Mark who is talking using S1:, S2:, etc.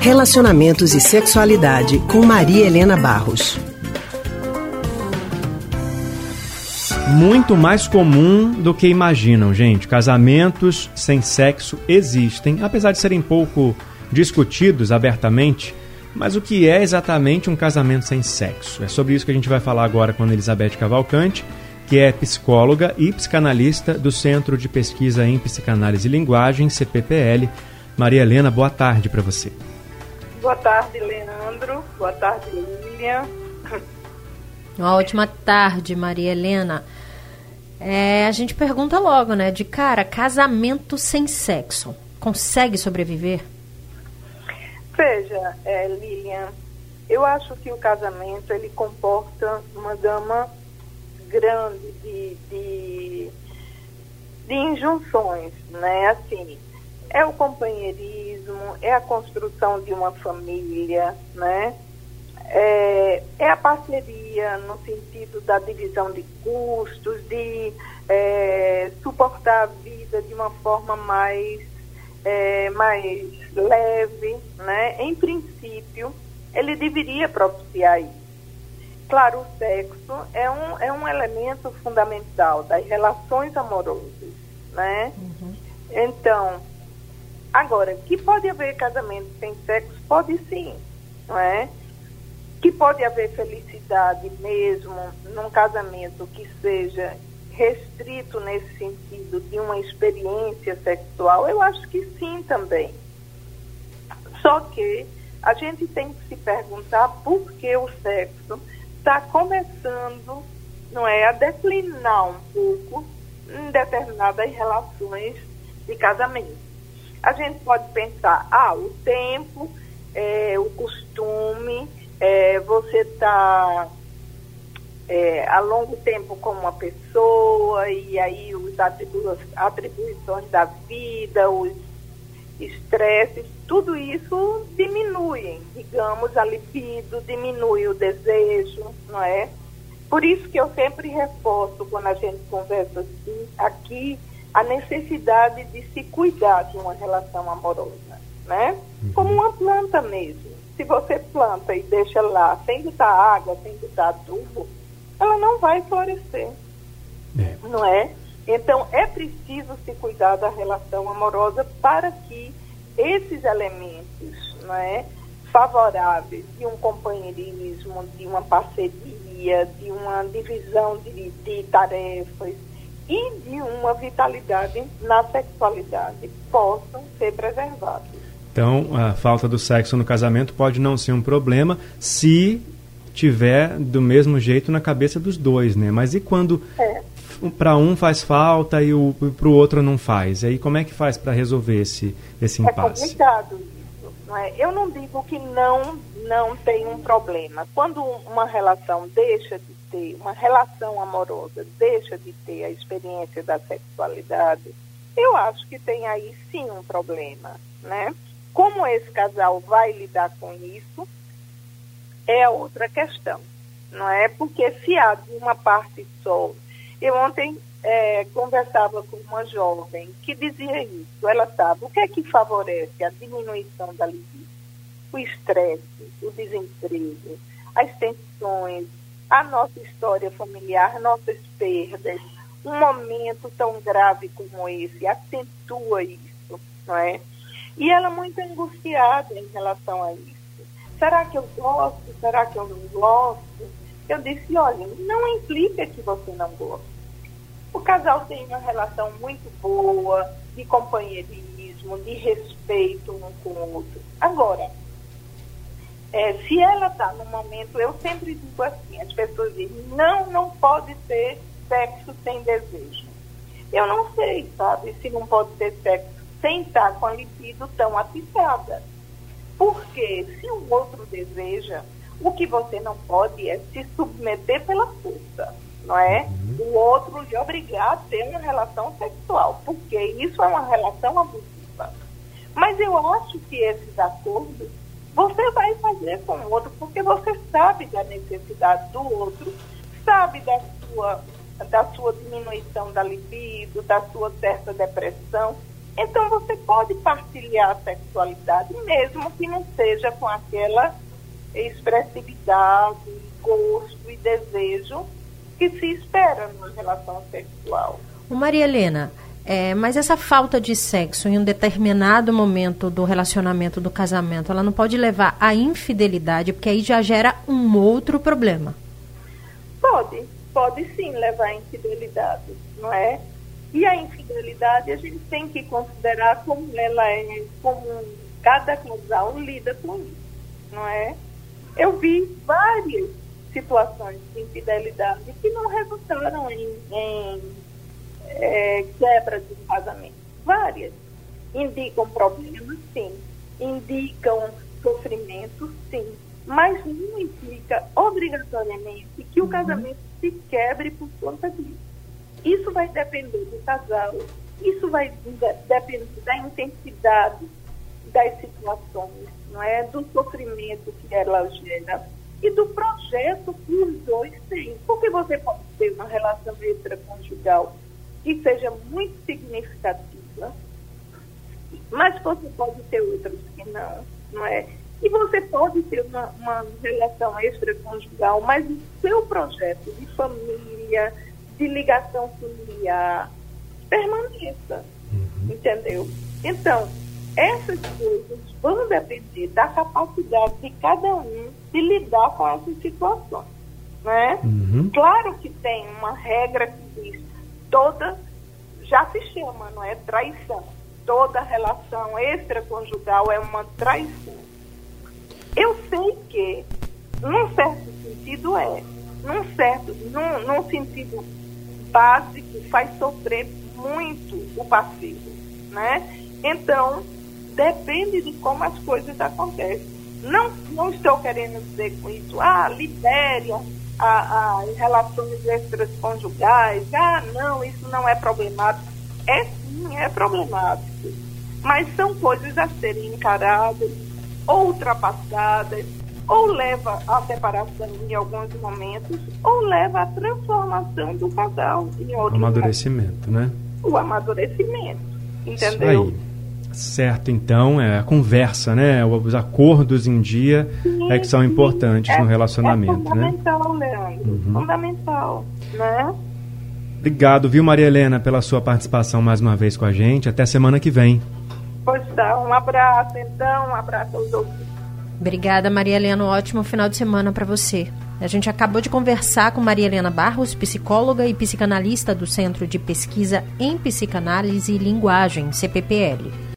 S1: Relacionamentos e Sexualidade com Maria Helena Barros.
S2: Muito mais comum do que imaginam, gente. Casamentos sem sexo existem, apesar de serem pouco discutidos abertamente. Mas o que é exatamente um casamento sem sexo? É sobre isso que a gente vai falar agora com Elizabeth Cavalcante, que é psicóloga e psicanalista do Centro de Pesquisa em Psicanálise e Linguagem, CPPL. Maria Helena, boa tarde para você.
S3: Boa tarde, Leandro. Boa tarde, Lilian.
S4: Uma ótima tarde, Maria Helena. É, a gente pergunta logo, né? De cara, casamento sem sexo. Consegue sobreviver?
S3: Veja, é, Lilian, eu acho que o casamento ele comporta uma gama grande de, de, de injunções, né? Assim, é o companheirismo, é a construção de uma família, né? É, é a parceria no sentido da divisão de custos, de é, suportar a vida de uma forma mais, é, mais leve, né? Em princípio, ele deveria propiciar isso. Claro, o sexo é um, é um elemento fundamental das relações amorosas, né? Uhum. Então, Agora, que pode haver casamento sem sexo? Pode sim, não é? Que pode haver felicidade mesmo num casamento que seja restrito nesse sentido de uma experiência sexual? Eu acho que sim também. Só que a gente tem que se perguntar por que o sexo está começando, não é, a declinar um pouco em determinadas relações de casamento. A gente pode pensar, ah, o tempo, é, o costume, é, você está é, há longo tempo com uma pessoa e aí os atribu atribuições da vida, os estresses, tudo isso diminui, digamos, a libido, diminui o desejo, não é? Por isso que eu sempre reforço quando a gente conversa assim, aqui, a necessidade de se cuidar de uma relação amorosa, né? Uhum. Como uma planta mesmo. Se você planta e deixa lá sem botar água, sem botar adubo, ela não vai florescer, é. não é? Então é preciso se cuidar da relação amorosa para que esses elementos, não é, favoráveis de um companheirismo, de uma parceria, de uma divisão de, de tarefas, e de uma vitalidade na sexualidade possam ser preservados.
S2: Então, a falta do sexo no casamento pode não ser um problema se tiver do mesmo jeito na cabeça dos dois, né? Mas e quando é. Para um faz falta e para o outro não faz? E aí como é que faz para resolver esse, esse é impasse?
S3: É complicado isso. Não é? Eu não digo que não, não tem um problema. Quando uma relação deixa de ter, uma relação amorosa deixa de ter a experiência da sexualidade, eu acho que tem aí sim um problema, né? Como esse casal vai lidar com isso é outra questão, não é? Porque se há de uma parte só, eu ontem é, conversava com uma jovem que dizia isso, ela sabe o que é que favorece a diminuição da libido? O estresse, o desemprego, as tensões, a nossa história familiar, nossas perdas, um momento tão grave como esse acentua isso, não é? E ela muito angustiada em relação a isso. Será que eu gosto? Será que eu não gosto? Eu disse, olha, não implica que você não gosta. O casal tem uma relação muito boa, de companheirismo, de respeito um com o outro. Agora, é, se ela está no momento, eu sempre digo assim, as pessoas dizem, não, não pode ter sexo sem desejo. Eu não sei, sabe, se não pode ter sexo sem estar com a libido tão atiçada. Porque se o outro deseja, o que você não pode é se submeter pela força, não é? Uhum. O outro lhe obrigar a ter uma relação sexual, porque isso é uma relação abusiva. Mas eu acho que esses acordos você vai fazer com o outro, porque você sabe da necessidade do outro, sabe da sua, da sua diminuição da libido, da sua certa depressão. Então você pode partilhar a sexualidade, mesmo que não seja com aquela expressividade, gosto e desejo que se espera numa relação sexual.
S4: O Maria Helena, é, mas essa falta de sexo em um determinado momento do relacionamento, do casamento, ela não pode levar à infidelidade, porque aí já gera um outro problema.
S3: Pode, pode sim levar à infidelidade, não é? E a infidelidade a gente tem que considerar como ela é, como cada casal lida com isso, não é? Eu vi várias situações de infidelidade que não resultaram em, em é, quebra de casamento. Várias. Indicam problemas, sim. Indicam sofrimento, sim. Mas não implica obrigatoriamente que o uhum. casamento se quebre por conta disso. Isso vai depender do casal, isso vai depender da intensidade das situações, não é? Do sofrimento que ela gera e do projeto que os dois têm. Porque você pode ter uma relação extraconjugal que seja muito significativa, mas você pode ter outras que não, não é? E você pode ter uma, uma relação extraconjugal, mas o seu projeto de família, de ligação familiar, permaneça, uhum. entendeu? Então, essas coisas vão depender da capacidade de cada um de lidar com essas situações. Né? Uhum. Claro que tem uma regra que diz toda, já se chama, não é? Traição. Toda relação extraconjugal é uma traição. Eu sei que, num certo sentido, é. Num certo, num, num sentido básico, faz sofrer muito o passivo, né? Então, depende de como as coisas acontecem. Não, não estou querendo dizer com isso, ah, libere a, a, relações extraconjugais, ah, não, isso não é problemático. É sim, é problemático. Mas são coisas a serem encaradas, ou ultrapassadas, ou leva à separação em alguns momentos, ou leva à transformação do casal em outro
S2: Amadurecimento, momento. né?
S3: O amadurecimento, entendeu?
S2: Isso aí. Certo, então, é a conversa, né? Os acordos em dia sim, é que são importantes é, no relacionamento,
S3: é fundamental, né? Leandro. Uhum. Fundamental, né?
S2: Obrigado, viu, Maria Helena, pela sua participação mais uma vez com a gente. Até semana que vem.
S3: Pois tá, um abraço, então, um abraço aos outros.
S4: Obrigada, Maria Helena. Um ótimo final de semana para você. A gente acabou de conversar com Maria Helena Barros, psicóloga e psicanalista do Centro de Pesquisa em Psicanálise e Linguagem, CPPL.